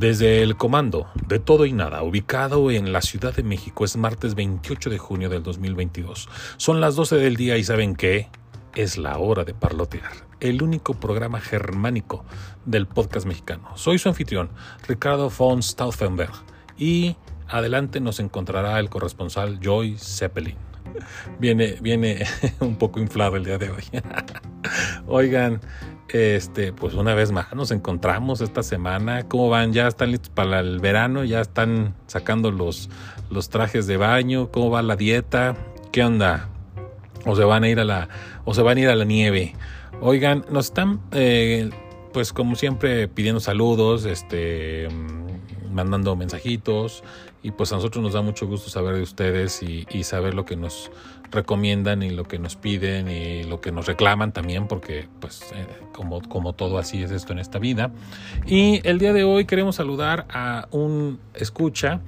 Desde el comando de todo y nada, ubicado en la Ciudad de México, es martes 28 de junio del 2022. Son las 12 del día y ¿saben qué? Es la hora de parlotear, el único programa germánico del podcast mexicano. Soy su anfitrión, Ricardo von Stauffenberg, y adelante nos encontrará el corresponsal Joy Zeppelin. Viene, viene un poco inflado el día de hoy. Oigan, este, pues una vez más nos encontramos esta semana. ¿Cómo van? ¿Ya están listos para el verano? ¿Ya están sacando los, los trajes de baño? ¿Cómo va la dieta? ¿Qué onda? ¿O se van a ir a la, o se van a ir a la nieve? Oigan, nos están, eh, pues como siempre, pidiendo saludos, este, mandando mensajitos y pues a nosotros nos da mucho gusto saber de ustedes y, saber lo que nos recomiendan y lo que nos piden y lo que nos reclaman también, porque pues eh, como, como todo así es esto en esta vida. Y el día de hoy queremos saludar a un escucha,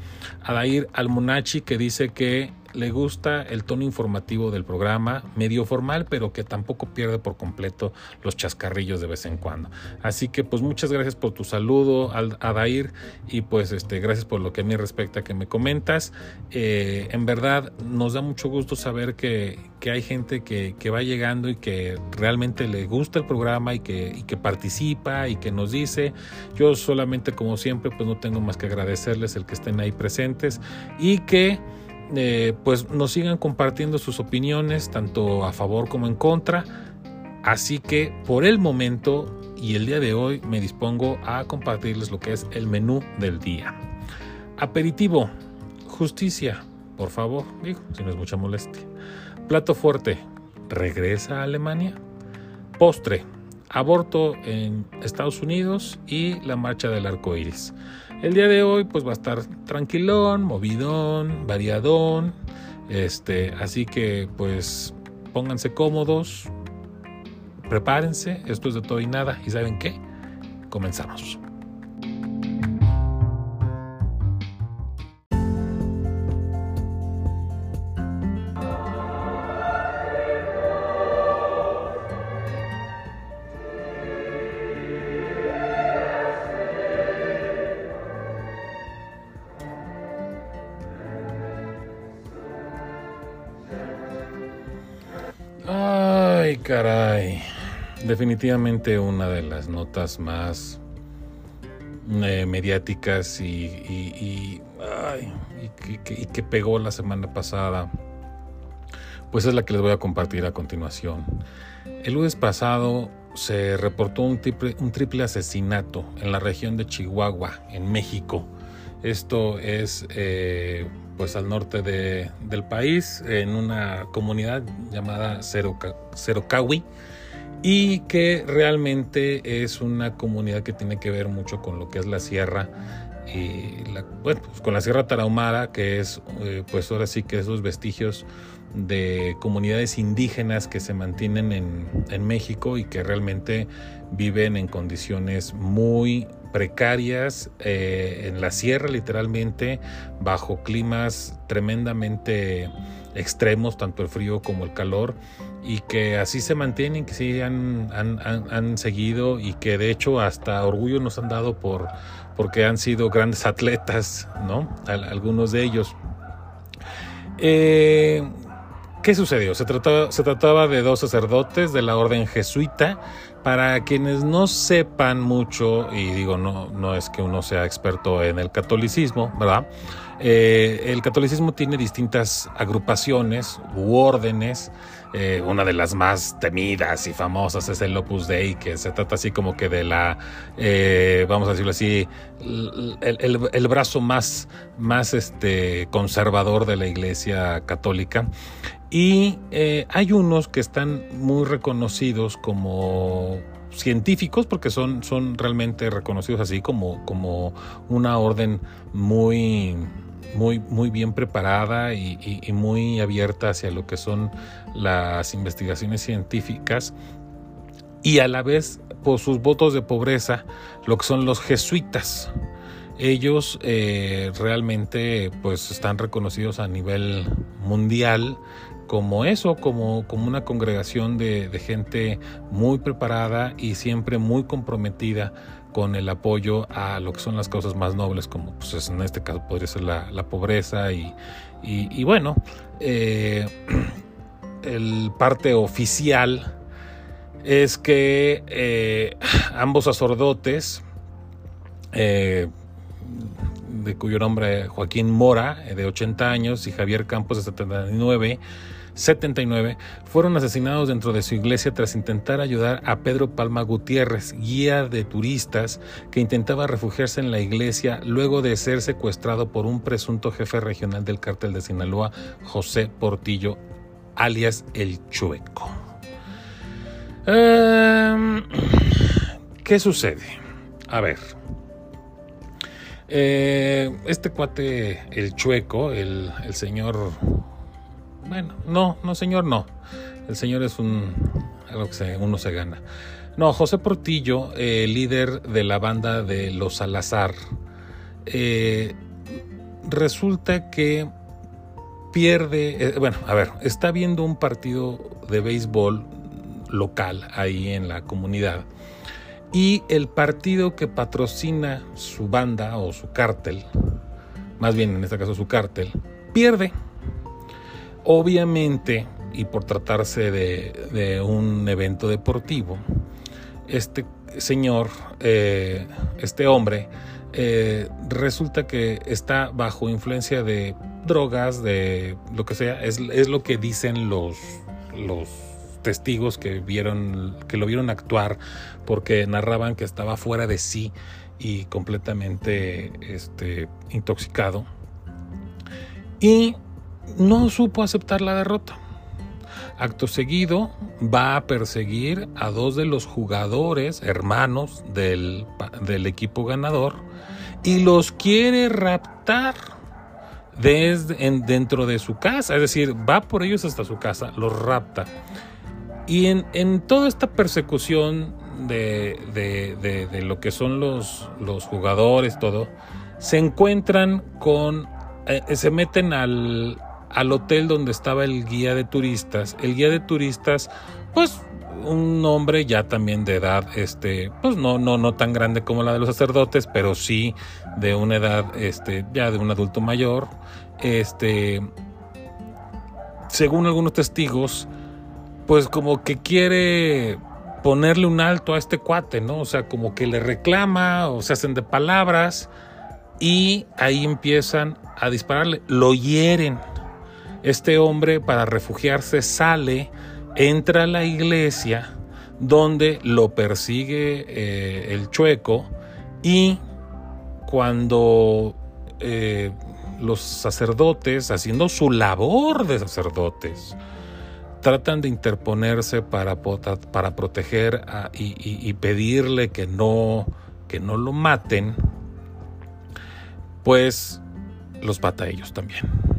a Dair Almonachi, que dice que le gusta el tono informativo del programa, medio formal, pero que tampoco pierde por completo los chascarrillos de vez en cuando. Así que pues muchas gracias por tu saludo, Adair, y pues este, gracias por lo que a mí respecta que me comentas. Eh, en verdad nos da mucho gusto saber que, que hay gente que, que, va llegando y que realmente le gusta el programa y que, y que participa y que nos dice. Yo solamente como siempre pues no tengo más que agradecerles el que estén ahí presentes y que eh, pues nos sigan compartiendo sus opiniones, tanto a favor como en contra. Así que por el momento y el día de hoy me dispongo a compartirles lo que es el menú del día. Aperitivo, justicia, por favor, digo, si no es mucha molestia. Plato fuerte, regresa a Alemania. Postre, aborto en Estados Unidos y la marcha del arco iris. El día de hoy pues va a estar tranquilón, movidón, variadón, este, así que pues pónganse cómodos, prepárense, esto es de todo y nada y saben qué, comenzamos. Definitivamente una de las notas más eh, mediáticas y, que, pegó la semana pasada, pues es la que les voy a compartir a continuación. El lunes pasado se reportó un triple, un triple asesinato en la región de Chihuahua, en México. Esto es eh, pues al norte de, del país, en una comunidad llamada Cerocawi, y que realmente es una comunidad que tiene que ver mucho con lo que es la sierra y la, bueno, pues con la Sierra Tarahumara, que es eh, pues ahora sí que esos vestigios de comunidades indígenas que se mantienen en, México y que realmente viven en condiciones muy precarias eh, en la sierra literalmente bajo climas tremendamente extremos tanto el frío como el calor y que así se mantienen que sí han, han, seguido y que de hecho hasta orgullo nos han dado por porque han sido grandes atletas no algunos de ellos eh, ¿Qué sucedió? Se trataba, se trataba de dos sacerdotes de la orden jesuita. Para quienes no sepan mucho, y digo, no, no es que uno sea experto en el catolicismo, ¿verdad? Eh, el catolicismo tiene distintas agrupaciones u órdenes. Eh, una de las más temidas y famosas es el Opus Dei, que se trata así como que de la, eh, vamos a decirlo así, el, el, brazo más, más este, conservador de la Iglesia Católica. Y hay unos que están muy reconocidos como científicos porque son, son realmente reconocidos así como, como una orden muy, muy, muy bien preparada y, muy abierta hacia lo que son las investigaciones científicas. Y a la vez por sus votos de pobreza lo que son los jesuitas. Ellos eh, realmente pues están reconocidos a nivel mundial como eso, como, como una congregación de, gente muy preparada y siempre muy comprometida con el apoyo a lo que son las causas más nobles, como pues, en este caso podría ser la, pobreza y, y, bueno, eh, el parte oficial es que eh, ambos sacerdotes, eh, de cuyo nombre Joaquín Mora, de 80 años, y Javier Campos, de 79, 79 fueron asesinados dentro de su iglesia tras intentar ayudar a Pedro Palma Gutiérrez, guía de turistas que intentaba refugiarse en la iglesia luego de ser secuestrado por un presunto jefe regional del cártel de Sinaloa, José Portillo, alias El Chueco. Em, ¿Qué sucede? A ver. Eh, este cuate, el chueco, el, el señor bueno, no, no señor, no. El señor es un algo que uno se gana. No, José Portillo, eh, líder de la banda de Los Salazar, eh, resulta que pierde, eh, bueno, a ver, está viendo un partido de béisbol local ahí en la comunidad y el partido que patrocina su banda o su cártel, más bien en este caso su cártel, pierde. Obviamente, y por tratarse de, un evento deportivo, este señor, eh, este hombre, eh, resulta que está bajo influencia de drogas, de lo que sea, es, lo que dicen los, los testigos que vieron, que lo vieron actuar, porque narraban que estaba fuera de sí y completamente este, intoxicado. Y no supo aceptar la derrota. Acto seguido va a perseguir a dos de los jugadores hermanos del, equipo ganador y los quiere raptar desde, dentro de su casa. Es decir, va por ellos hasta su casa, los rapta. Y en, toda esta persecución de, de, lo que son los, los jugadores, todo, se encuentran con, eh, se meten al, al hotel donde estaba el guía de turistas. El guía de turistas, pues un hombre ya también de edad, este, pues no, no, no tan grande como la de los sacerdotes, pero sí de una edad, este, ya de un adulto mayor, este, según algunos testigos, pues como que quiere ponerle un alto a este cuate, ¿no? O sea, como que le reclama o se hacen de palabras y ahí empiezan a dispararle, lo hieren este hombre para refugiarse sale, entra a la iglesia donde lo persigue eh, el chueco y cuando eh, los sacerdotes, haciendo su labor de sacerdotes, tratan de interponerse para, para proteger y, pedirle que no, que no lo maten, pues los mata a ellos también.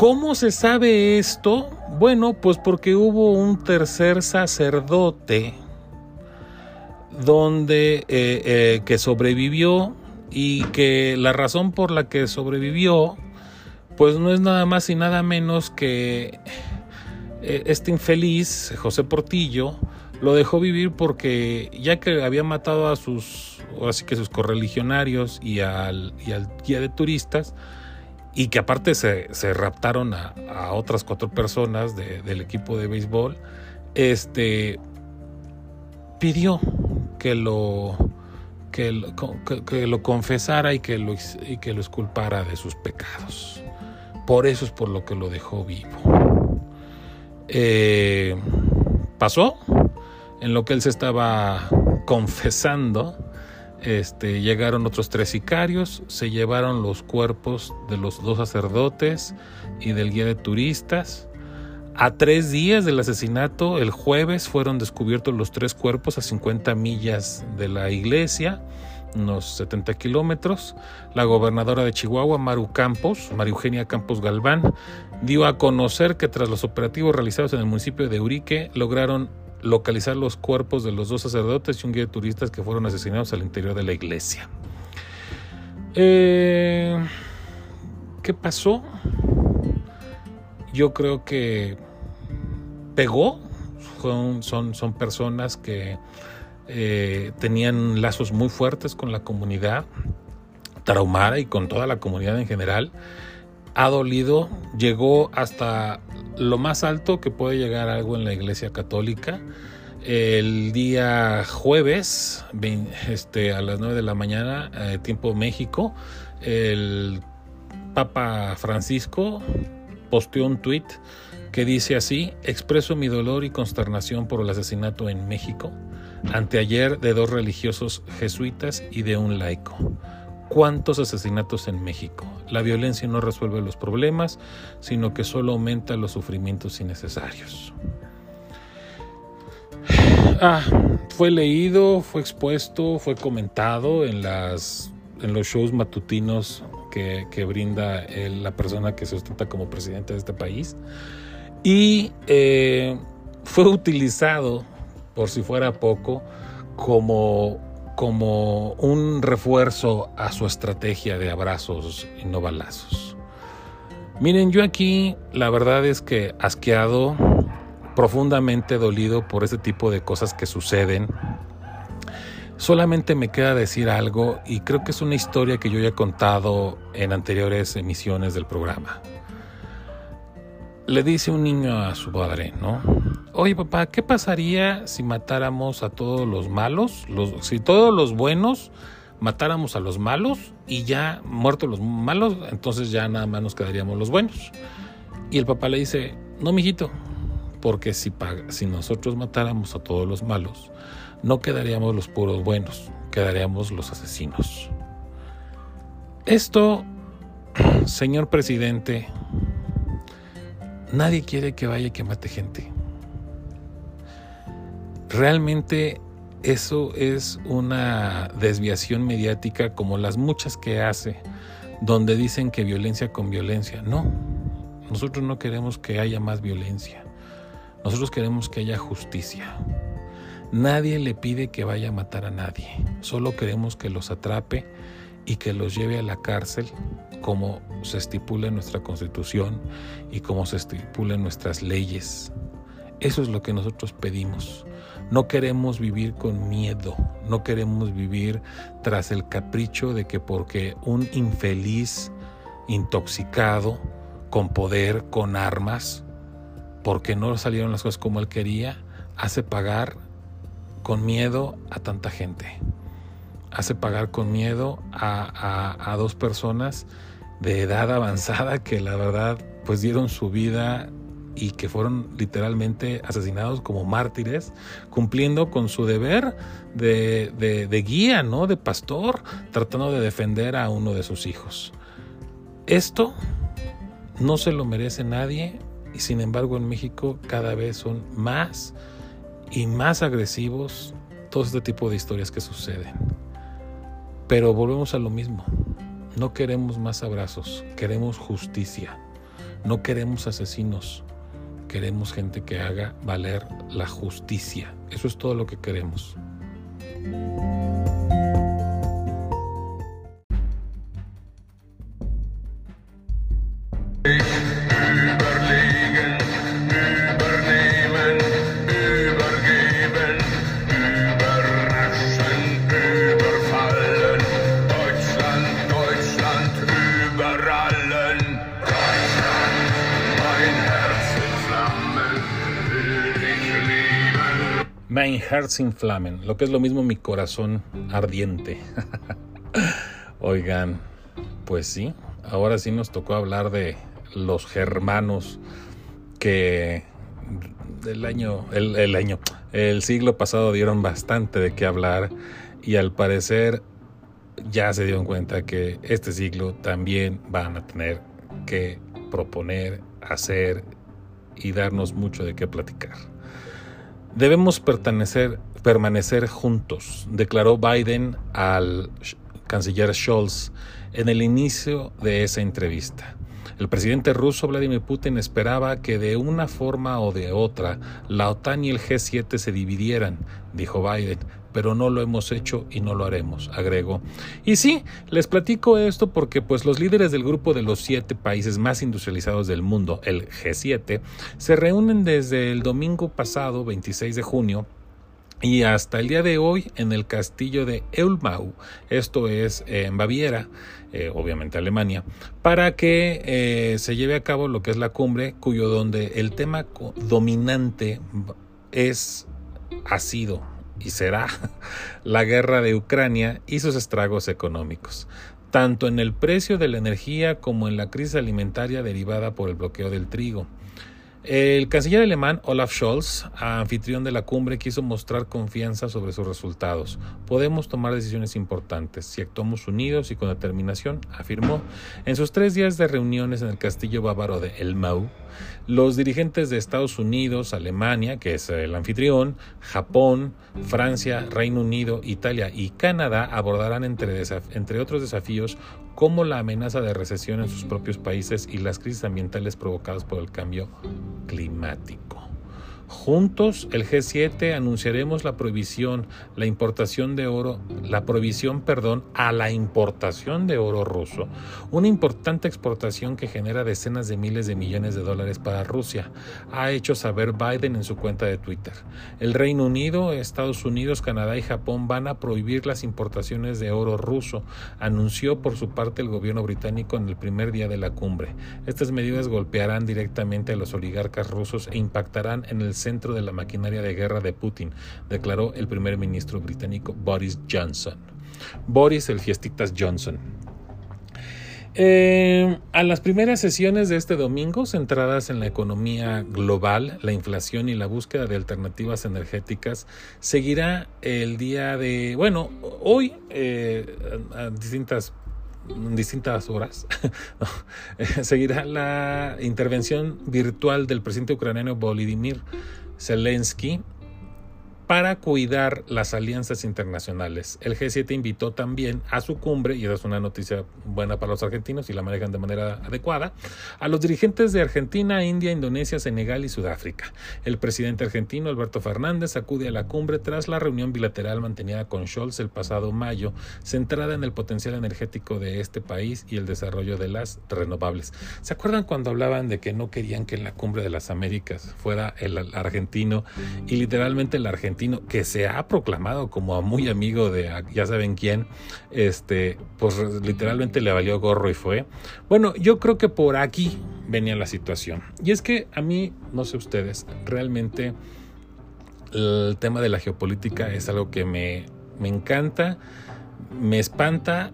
¿Cómo se sabe esto? Bueno, pues porque hubo un tercer sacerdote donde eh, eh, que sobrevivió y que la razón por la que sobrevivió pues no es nada más y nada menos que eh, este infeliz José Portillo lo dejó vivir porque ya que había matado a sus así que sus correligionarios y al, y al guía de turistas y que aparte se, raptaron a, otras cuatro personas del equipo de béisbol, este, pidió que lo, que, lo confesara y que lo, y que lo esculpara de sus pecados. Por eso es por lo que lo dejó vivo. Eh, pasó en lo que él se estaba confesando este, llegaron otros tres sicarios, se llevaron los cuerpos de los dos sacerdotes y del guía de turistas. A tres días del asesinato, el jueves, fueron descubiertos los tres cuerpos a 50 millas de la iglesia, unos 70 kilómetros. La gobernadora de Chihuahua, Maru Campos, María Eugenia Campos Galván, dio a conocer que tras los operativos realizados en el municipio de Urique, lograron localizar los cuerpos de los dos sacerdotes y un guía de turistas que fueron asesinados al interior de la iglesia. Eh, ¿Qué pasó? Yo creo que pegó. Son, son, son personas que eh, tenían lazos muy fuertes con la comunidad traumada y con toda la comunidad en general. Ha dolido, llegó hasta lo más alto que puede llegar algo en la Iglesia Católica. El día jueves, este, a las 9 de la mañana, eh, tiempo México, el Papa Francisco posteó un tuit que dice así, expreso mi dolor y consternación por el asesinato en México, anteayer de dos religiosos jesuitas y de un laico. ¿Cuántos asesinatos en México? La violencia no resuelve los problemas, sino que solo aumenta los sufrimientos innecesarios. Ah, fue leído, fue expuesto, fue comentado en, los shows matutinos que, brinda la persona que se ostenta como presidente de este país y eh, fue utilizado, por si fuera poco, como, como un refuerzo a su estrategia de abrazos y no balazos. Miren, yo aquí la verdad es que asqueado, profundamente dolido por este tipo de cosas que suceden. Solamente me queda decir algo y creo que es una historia que yo ya he contado en anteriores emisiones del programa le dice un niño a su padre, ¿no? Oye papá, ¿qué pasaría si matáramos a todos los malos? si todos los buenos matáramos a los malos y ya muertos los malos, entonces ya nada más nos quedaríamos los buenos. Y el papá le dice, no, mijito, porque si, si nosotros matáramos a todos los malos, no quedaríamos los puros buenos, quedaríamos los asesinos. Esto, señor presidente, Nadie quiere que vaya y que mate gente. Realmente eso es una desviación mediática como las muchas que hace, donde dicen que violencia con violencia. No, nosotros no queremos que haya más violencia. Nosotros queremos que haya justicia. Nadie le pide que vaya a matar a nadie. Solo queremos que los atrape y que los lleve a la cárcel como se estipula en nuestra constitución y como se estipula en nuestras leyes. Eso es lo que nosotros pedimos. No queremos vivir con miedo, no queremos vivir tras el capricho de que porque un infeliz intoxicado, con poder, con armas, porque no salieron las cosas como él quería, hace pagar con miedo a tanta gente. Hace pagar con miedo a, a dos personas de edad avanzada que la verdad pues dieron su vida y que fueron literalmente asesinados como mártires, cumpliendo con su deber de, de, guía, ¿no? De pastor, tratando de defender a uno de sus hijos. Esto no se lo merece nadie y sin embargo en México cada vez son más y más agresivos todo este tipo de historias que suceden. Pero volvemos a lo mismo. No queremos más abrazos, queremos justicia. No queremos asesinos, queremos gente que haga valer la justicia. Eso es todo lo que queremos. Mein Flamen, lo que es lo mismo mi corazón ardiente. Oigan, pues sí, ahora sí nos tocó hablar de los germanos que el año, el, el año, el siglo pasado dieron bastante de qué hablar y al parecer ya se dieron cuenta que este siglo también van a tener que proponer, hacer y darnos mucho de qué platicar. Debemos permanecer juntos, declaró Biden al canciller Scholz en el inicio de esa entrevista. El presidente ruso Vladimir Putin esperaba que de una forma o de otra la OTAN y el G7 se dividieran, dijo Biden, pero no lo hemos hecho y no lo haremos, agregó. Y sí, les platico esto porque pues los líderes del grupo de los siete países más industrializados del mundo, el G7, se reúnen desde el domingo pasado, 26 de junio, y hasta el día de hoy en el castillo de Eulmau, esto es en Baviera, eh, obviamente Alemania, para que eh, se lleve a cabo lo que es la cumbre, cuyo donde el tema dominante es, ha sido y será la guerra de Ucrania y sus estragos económicos tanto en el precio de la energía como en la crisis alimentaria derivada por el bloqueo del trigo. El canciller alemán Olaf Scholz, anfitrión de la cumbre, quiso mostrar confianza sobre sus resultados. Podemos tomar decisiones importantes si actuamos unidos y con determinación, afirmó. En sus tres días de reuniones en el castillo bávaro de Elmau, los dirigentes de Estados Unidos, Alemania, que es el anfitrión, Japón, Francia, Reino Unido, Italia y Canadá abordarán entre, entre otros desafíos como la amenaza de recesión en sus propios países y las crisis ambientales provocadas por el cambio climático. Juntos, el G7 anunciaremos la prohibición, la importación de oro, la prohibición, perdón, a la importación de oro ruso, una importante exportación que genera decenas de miles de millones de dólares para Rusia, ha hecho saber Biden en su cuenta de Twitter. El Reino Unido, Estados Unidos, Canadá y Japón van a prohibir las importaciones de oro ruso, anunció por su parte el gobierno británico en el primer día de la cumbre. Estas medidas golpearán directamente a los oligarcas rusos e impactarán en el centro de la maquinaria de guerra de Putin, declaró el primer ministro británico Boris Johnson. Boris el Fiestitas Johnson. Eh, a las primeras sesiones de este domingo, centradas en la economía global, la inflación y la búsqueda de alternativas energéticas, seguirá el día de, bueno, hoy eh, a distintas distintas horas, seguirá la intervención virtual del presidente ucraniano Volodymyr Zelensky para cuidar las alianzas internacionales. El G7 invitó también a su cumbre, y es una noticia buena para los argentinos y la manejan de manera adecuada, a los dirigentes de Argentina, India, Indonesia, Senegal y Sudáfrica. El presidente argentino Alberto Fernández acude a la cumbre tras la reunión bilateral mantenida con Scholz el pasado mayo, centrada en el potencial energético de este país y el desarrollo de las renovables. ¿Se acuerdan cuando hablaban de que no querían que en la cumbre de las Américas fuera el argentino y literalmente el argentino que se ha proclamado como muy amigo de ya saben quién, este, pues literalmente le valió gorro y fue. Bueno, yo creo que por aquí venía la situación. Y es que a mí, no sé ustedes, realmente el tema de la geopolítica es algo que me, me encanta, me espanta,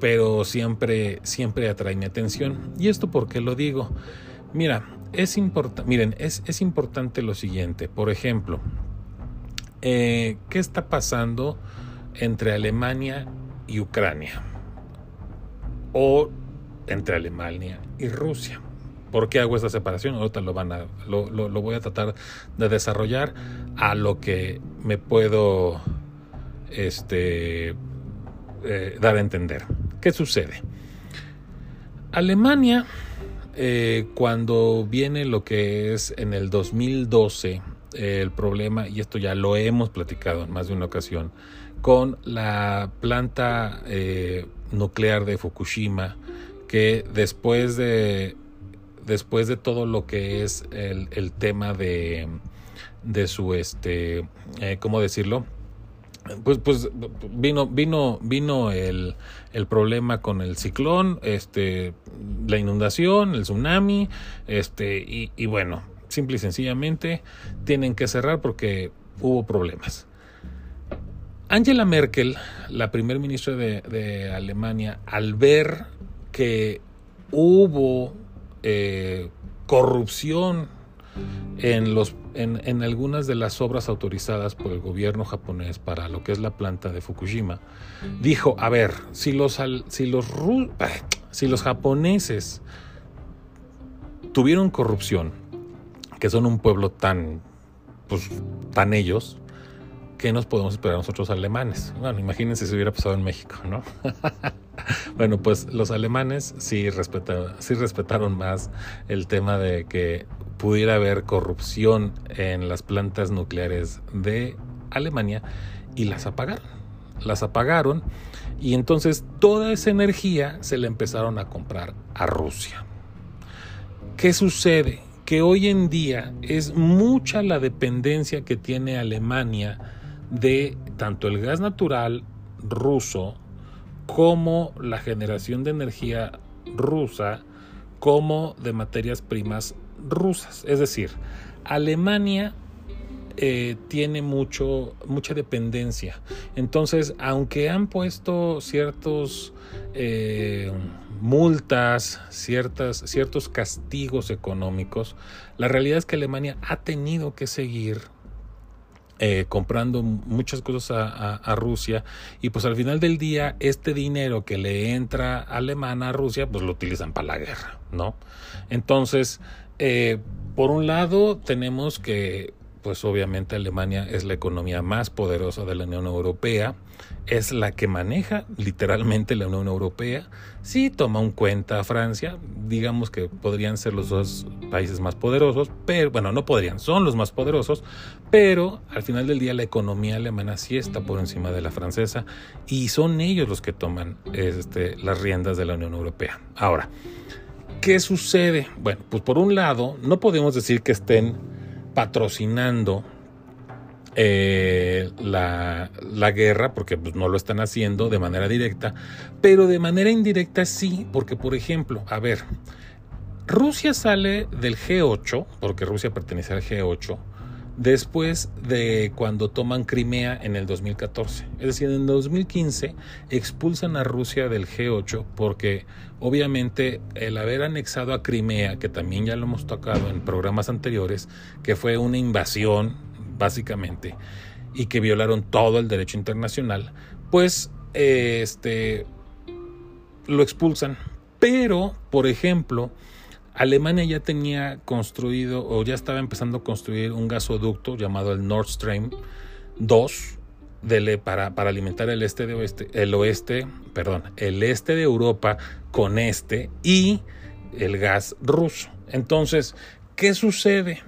pero siempre, siempre atrae mi atención. ¿Y esto por qué lo digo? Mira, es importante, miren, es, es importante lo siguiente. Por ejemplo, eh, ¿qué está pasando entre Alemania y Ucrania? O entre Alemania y Rusia. ¿Por qué hago esta separación? Ahorita lo, van a, lo, lo, voy a tratar de desarrollar a lo que me puedo este, eh, dar a entender. ¿Qué sucede? Alemania, eh, cuando viene lo que es en el 2012, el problema, y esto ya lo hemos platicado en más de una ocasión, con la planta eh, nuclear de Fukushima, que después de, después de todo lo que es el, tema de, de su, este, eh, ¿cómo decirlo? Pues, pues vino, vino, vino el, el, problema con el ciclón, este, la inundación, el tsunami, este, y bueno, simple y sencillamente tienen que cerrar porque hubo problemas. Angela Merkel, la primer ministra de, Alemania, al ver que hubo eh, corrupción en, los, en, algunas de las obras autorizadas por el gobierno japonés para lo que es la planta de Fukushima, dijo, a ver, si los, si los, si los japoneses tuvieron corrupción, que son un pueblo tan, pues, tan ellos, ¿qué nos podemos esperar nosotros alemanes? Bueno, imagínense si hubiera pasado en México, ¿no? bueno, pues los alemanes sí, sí respetaron más el tema de que pudiera haber corrupción en las plantas nucleares de Alemania y las apagaron. Las apagaron y entonces toda esa energía se la empezaron a comprar a Rusia. ¿Qué sucede? Que hoy en día es mucha la dependencia que tiene Alemania de tanto el gas natural ruso como la generación de energía rusa como de materias primas rusas. Es decir, Alemania eh, tiene mucho, mucha dependencia. Entonces, aunque han puesto ciertos eh, multas, ciertas, ciertos castigos económicos, la realidad es que Alemania ha tenido que seguir eh, comprando muchas cosas a, Rusia y pues al final del día este dinero que le entra alemana a Rusia pues lo utilizan para la guerra, ¿no? Entonces, por un lado tenemos que pues obviamente Alemania es la economía más poderosa de la Unión Europea, es la que maneja literalmente la Unión Europea. Sí toma en cuenta a Francia, digamos que podrían ser los dos países más poderosos, pero bueno, no podrían, son los más poderosos, pero al final del día la economía alemana sí está por encima de la francesa y son ellos los que toman este, las riendas de la Unión Europea. Ahora, ¿qué sucede? Bueno, pues por un lado, no podemos decir que estén patrocinando eh, la, guerra, porque pues, no lo están haciendo de manera directa, pero de manera indirecta sí, porque por ejemplo, a ver, Rusia sale del G8, porque Rusia pertenece al G8, después de cuando toman Crimea en el 2014. Es decir, en el 2015 expulsan a Rusia del G8 porque obviamente el haber anexado a Crimea, que también ya lo hemos tocado en programas anteriores, que fue una invasión básicamente y que violaron todo el derecho internacional, pues este lo expulsan. Pero, por ejemplo, Alemania ya tenía construido o ya estaba empezando a construir un gasoducto llamado el Nord Stream 2 para, para, alimentar el este de oeste, el oeste, perdón, el este de Europa con este y el gas ruso. Entonces, ¿qué sucede?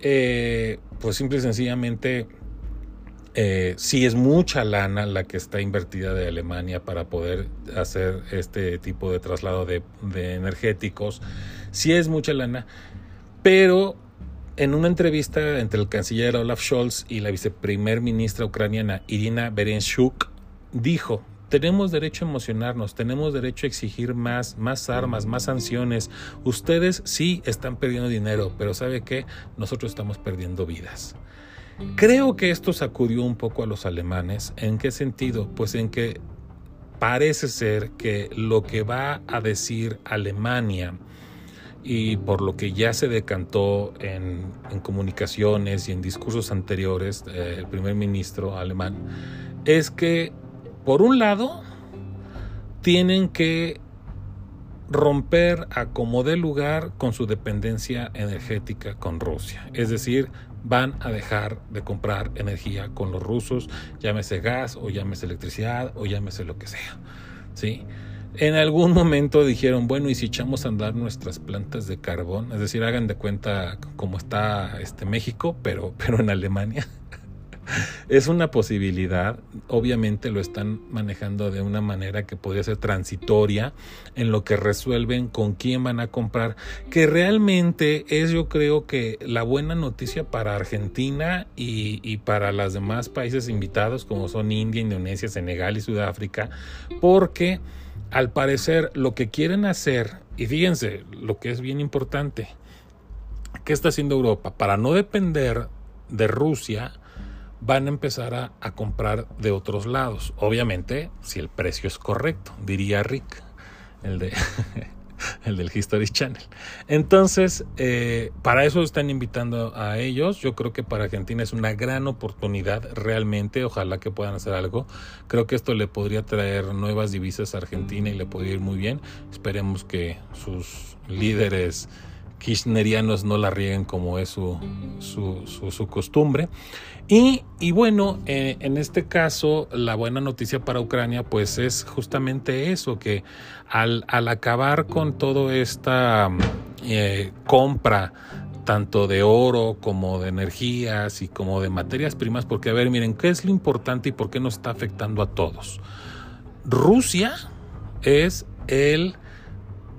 Eh, pues simple y sencillamente eh, sí es mucha lana la que está invertida de Alemania para poder hacer este tipo de traslado de, de energéticos sí es mucha lana, pero en una entrevista entre el canciller Olaf Scholz y la viceprimer ministra ucraniana Irina Berenchuk, dijo, tenemos derecho a emocionarnos, tenemos derecho a exigir más, más armas, más sanciones. Ustedes sí están perdiendo dinero, pero ¿sabe qué? Nosotros estamos perdiendo vidas. Creo que esto sacudió un poco a los alemanes. ¿En qué sentido? Pues en que parece ser que lo que va a decir Alemania y por lo que ya se decantó en, comunicaciones y en discursos anteriores eh, el primer ministro alemán, es que, por un lado, tienen que romper a como de lugar con su dependencia energética con Rusia. Es decir, van a dejar de comprar energía con los rusos, llámese gas o llámese electricidad o llámese lo que sea. ¿sí? En algún momento dijeron, bueno, ¿y si echamos a andar nuestras plantas de carbón? Es decir, hagan de cuenta cómo está este México, pero, pero en Alemania. es una posibilidad, obviamente lo están manejando de una manera que podría ser transitoria en lo que resuelven con quién van a comprar, que realmente es yo creo que la buena noticia para Argentina y, y para los demás países invitados como son India, Indonesia, Senegal y Sudáfrica, porque al parecer lo que quieren hacer, y fíjense lo que es bien importante, ¿qué está haciendo Europa? Para no depender de Rusia, van a empezar a, a, comprar de otros lados. Obviamente, si el precio es correcto, diría Rick, el de el del History Channel. Entonces, eh, para eso están invitando a ellos. Yo creo que para Argentina es una gran oportunidad realmente. Ojalá que puedan hacer algo. Creo que esto le podría traer nuevas divisas a Argentina y le podría ir muy bien. Esperemos que sus líderes kirchnerianos no la rieguen como es su, su, su, costumbre. Y, bueno, eh, en este caso, la buena noticia para Ucrania, pues es justamente eso, que al, al acabar con toda esta eh, compra, tanto de oro como de energías y como de materias primas, porque a ver, miren, ¿qué es lo importante y por qué nos está afectando a todos? Rusia es el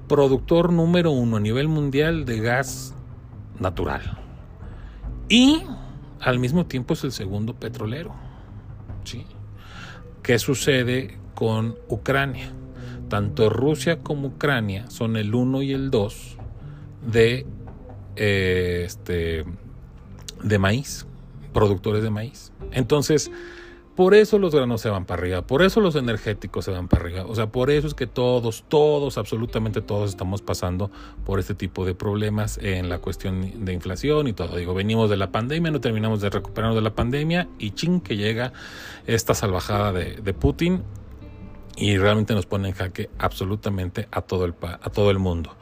productor número uno a nivel mundial de gas natural. Y al mismo tiempo es el segundo petrolero. ¿sí? ¿Qué sucede con Ucrania? Tanto Rusia como Ucrania son el 1 y el 2 de, eh, este, de maíz, productores de maíz. Entonces, por eso los granos se van para arriba, por eso los energéticos se van para arriba. O sea, por eso es que todos, todos, absolutamente todos estamos pasando por este tipo de problemas en la cuestión de inflación y todo. Digo, venimos de la pandemia, no terminamos de recuperarnos de la pandemia y ching que llega esta salvajada de, de Putin y realmente nos pone en jaque absolutamente a todo el, a todo el mundo.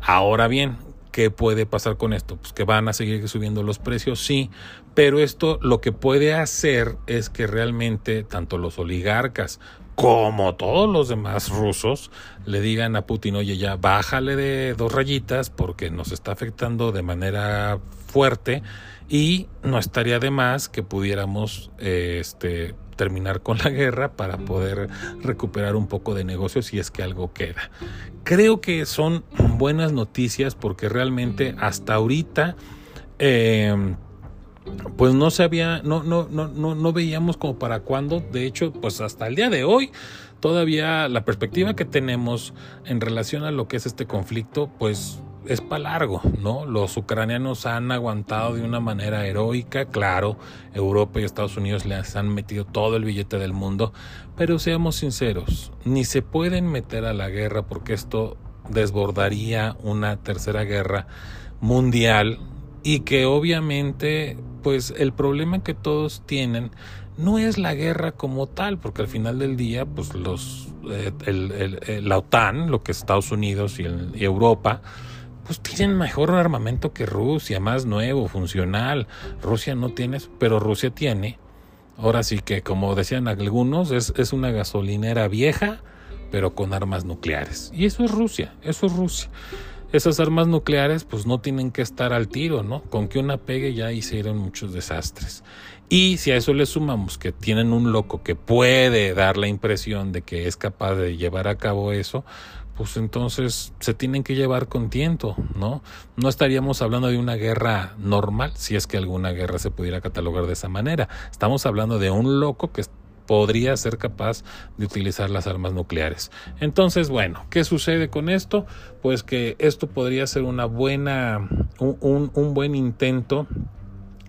Ahora bien, ¿Qué puede pasar con esto? Pues que van a seguir subiendo los precios, sí, pero esto lo que puede hacer es que realmente tanto los oligarcas como todos los demás rusos le digan a Putin, oye, ya bájale de dos rayitas porque nos está afectando de manera fuerte y no estaría de más que pudiéramos este, terminar con la guerra para poder recuperar un poco de negocio si es que algo queda. Creo que son buenas noticias porque realmente hasta ahorita em, pues no sabía, no, no, no, no, no veíamos como para cuándo. De hecho, pues hasta el día de hoy todavía la perspectiva que tenemos en relación a lo que es este conflicto, pues es para largo, ¿no? Los ucranianos han aguantado de una manera heroica, claro, Europa y Estados Unidos les han metido todo el billete del mundo, pero seamos sinceros, ni se pueden meter a la guerra porque esto desbordaría una tercera guerra mundial y que obviamente pues el problema que todos tienen no es la guerra como tal, porque al final del día, pues los, eh, la OTAN, lo que es Estados Unidos y, y Europa, pues tienen mejor armamento que Rusia, más nuevo, funcional. Rusia no tiene, pero Rusia tiene. Ahora sí que, como decían algunos, es, es una gasolinera vieja, pero con armas nucleares. Y eso es Rusia, eso es Rusia. Esas armas nucleares pues no tienen que estar al tiro, ¿no? Con que una pegue ya hicieron muchos desastres. Y si a eso le sumamos que tienen un loco que puede dar la impresión de que es capaz de llevar a cabo eso, pues entonces se tienen que llevar con tiento, ¿no? No estaríamos hablando de una guerra normal, si es que alguna guerra se pudiera catalogar de esa manera. Estamos hablando de un loco que podría ser capaz de utilizar las armas nucleares. Entonces, bueno, ¿qué sucede con esto? Pues que esto podría ser una buena, un, un buen intento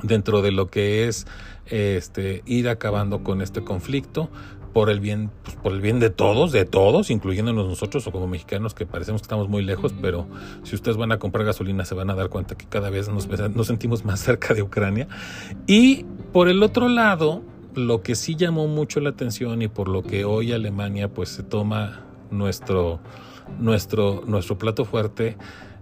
dentro de lo que es este, ir acabando con este conflicto por el bien pues, por el bien de todos, de todos, incluyéndonos nosotros o como mexicanos que parecemos que estamos muy lejos, pero si ustedes van a comprar gasolina se van a dar cuenta que cada vez nos, nos sentimos más cerca de Ucrania. Y por el otro lado, lo que sí llamó mucho la atención y por lo que hoy Alemania pues se toma nuestro nuestro nuestro plato fuerte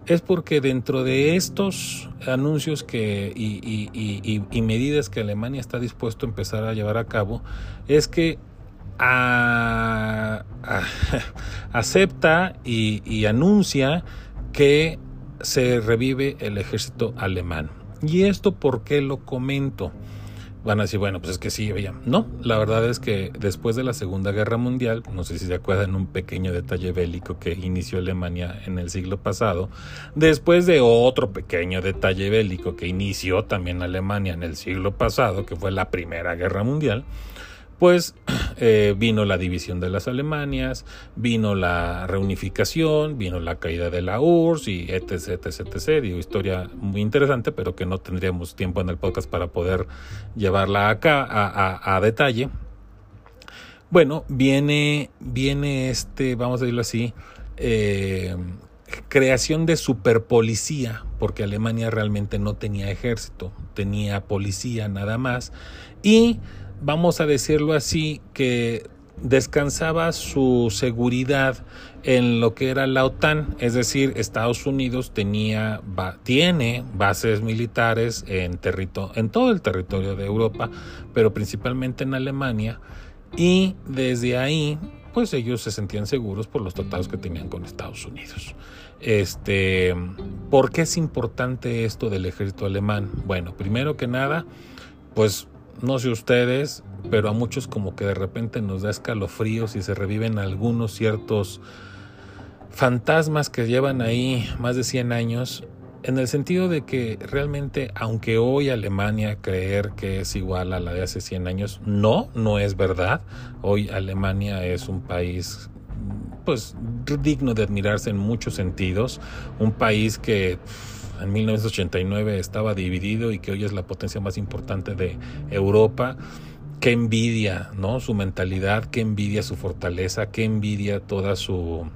es porque dentro de estos anuncios que, y, medidas que Alemania está dispuesto a empezar a llevar a cabo, es que acepta y, anuncia que se revive el ejército alemán. ¿Y esto por qué lo comento? van a decir, bueno, pues es que sí, veía. No, la verdad es que después de la Segunda Guerra Mundial, no sé si se acuerdan un pequeño detalle bélico que inició Alemania en el siglo pasado, después de otro pequeño detalle bélico que inició también Alemania en el siglo pasado, que fue la Primera Guerra Mundial, pues eh, vino la división de las Alemanias, vino la reunificación, vino la caída de la URSS y etc, etc, etc. Historia muy interesante, pero que no tendríamos tiempo en el podcast para poder llevarla acá a, detalle. Bueno, viene, viene este, vamos a decirlo así, eh, creación de superpolicía, porque Alemania realmente no tenía ejército, tenía policía nada más, y vamos a decirlo así, que descansaba su seguridad en lo que era la OTAN, es decir, Estados Unidos tenía, tiene bases militares en, en todo el territorio de Europa, pero principalmente en Alemania, y desde ahí, pues ellos se sentían seguros por los tratados que tenían con Estados Unidos. Este, ¿por qué es importante esto del ejército alemán? Bueno, primero que nada, pues no sé ustedes, pero a muchos como que de repente nos da escalofríos y se reviven algunos ciertos fantasmas que llevan ahí más de 100 años en el sentido de que realmente, aunque hoy Alemania creer que es igual a la de hace 100 años, no, no es verdad. Hoy Alemania es un país pues digno de admirarse en muchos sentidos, un país que en 1989 estaba dividido y que hoy es la potencia más importante de Europa. Qué envidia, ¿no? Su mentalidad, qué envidia su fortaleza, qué envidia toda su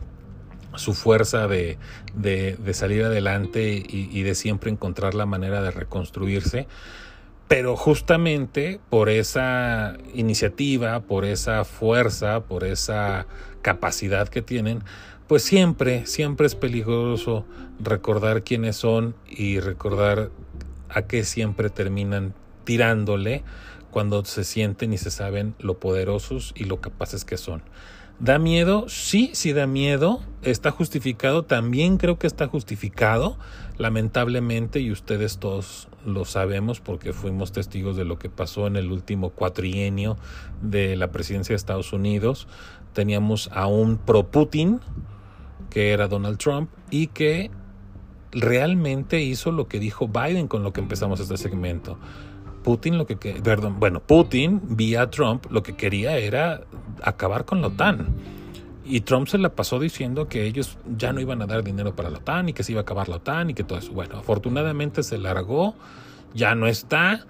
su fuerza de, de, salir adelante y, de siempre encontrar la manera de reconstruirse. Pero justamente por esa iniciativa, por esa fuerza, por esa capacidad que tienen, pues siempre, siempre es peligroso recordar quiénes son y recordar a qué siempre terminan tirándole cuando se sienten y se saben lo poderosos y lo capaces que son. ¿Da miedo? Sí, sí da miedo. ¿Está justificado? También creo que está justificado. Lamentablemente, y ustedes todos lo sabemos porque fuimos testigos de lo que pasó en el último cuatrienio de la presidencia de Estados Unidos. Teníamos a un pro-Putin, que era Donald Trump, y que realmente hizo lo que dijo Biden con lo que empezamos este segmento. Putin lo que, perdón, bueno, Putin vía Trump lo que quería era acabar con la OTAN. Y Trump se la pasó diciendo que ellos ya no iban a dar dinero para la OTAN y que se iba a acabar la OTAN y que todo eso. Bueno, afortunadamente se largó, ya no está,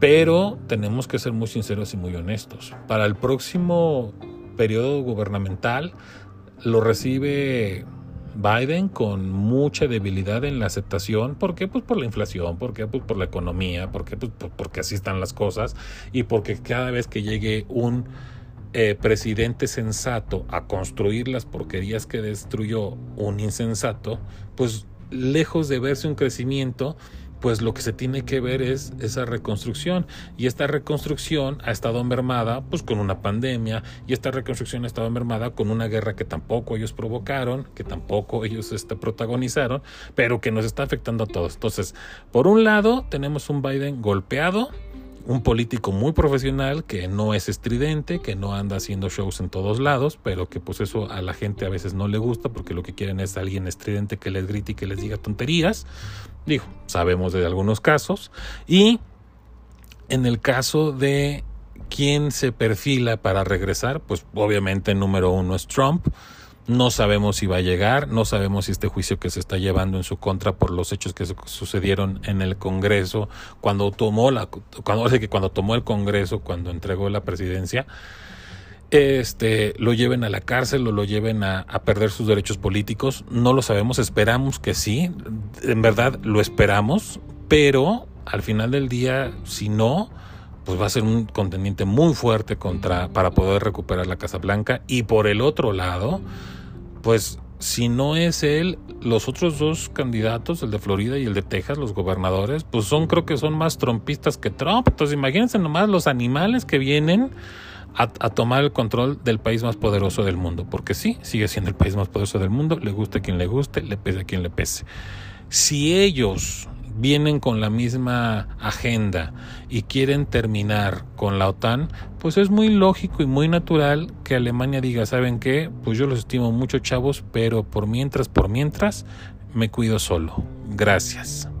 pero tenemos que ser muy sinceros y muy honestos. Para el próximo periodo gubernamental lo recibe Biden con mucha debilidad en la aceptación. ¿Por qué? Pues por la inflación, ¿por qué? Pues por la economía, ¿por qué? Pues porque así están las cosas y porque cada vez que llegue un eh, presidente sensato a construir las porquerías que destruyó un insensato, pues lejos de verse un crecimiento, pues lo que se tiene que ver es esa reconstrucción y esta reconstrucción ha estado mermada pues con una pandemia y esta reconstrucción ha estado mermada con una guerra que tampoco ellos provocaron, que tampoco ellos este, protagonizaron, pero que nos está afectando a todos. Entonces, por un lado tenemos un Biden golpeado, un político muy profesional que no es estridente, que no anda haciendo shows en todos lados, pero que pues eso a la gente a veces no le gusta porque lo que quieren es alguien estridente que les grite y que les diga tonterías. Digo, sabemos de algunos casos. Y en el caso de quién se perfila para regresar, pues obviamente número uno es Trump. No sabemos si va a llegar, no sabemos si este juicio que se está llevando en su contra por los hechos que sucedieron en el Congreso cuando tomó la cuando cuando tomó el Congreso, cuando entregó la presidencia, este lo lleven a la cárcel o lo lleven a, a perder sus derechos políticos, no lo sabemos, esperamos que sí, en verdad lo esperamos, pero al final del día, si no, pues va a ser un contendiente muy fuerte contra para poder recuperar la Casa Blanca y por el otro lado pues si no es él, los otros dos candidatos, el de Florida y el de Texas, los gobernadores, pues son, creo que son más trompistas que Trump. Entonces imagínense nomás los animales que vienen a, a, tomar el control del país más poderoso del mundo. Porque sí, sigue siendo el país más poderoso del mundo, le guste a quien le guste, le pese a quien le pese. Si ellos vienen con la misma agenda y quieren terminar con la OTAN, pues es muy lógico y muy natural que Alemania diga, ¿saben qué? Pues yo los estimo mucho chavos, pero por mientras, por mientras, me cuido solo. Gracias.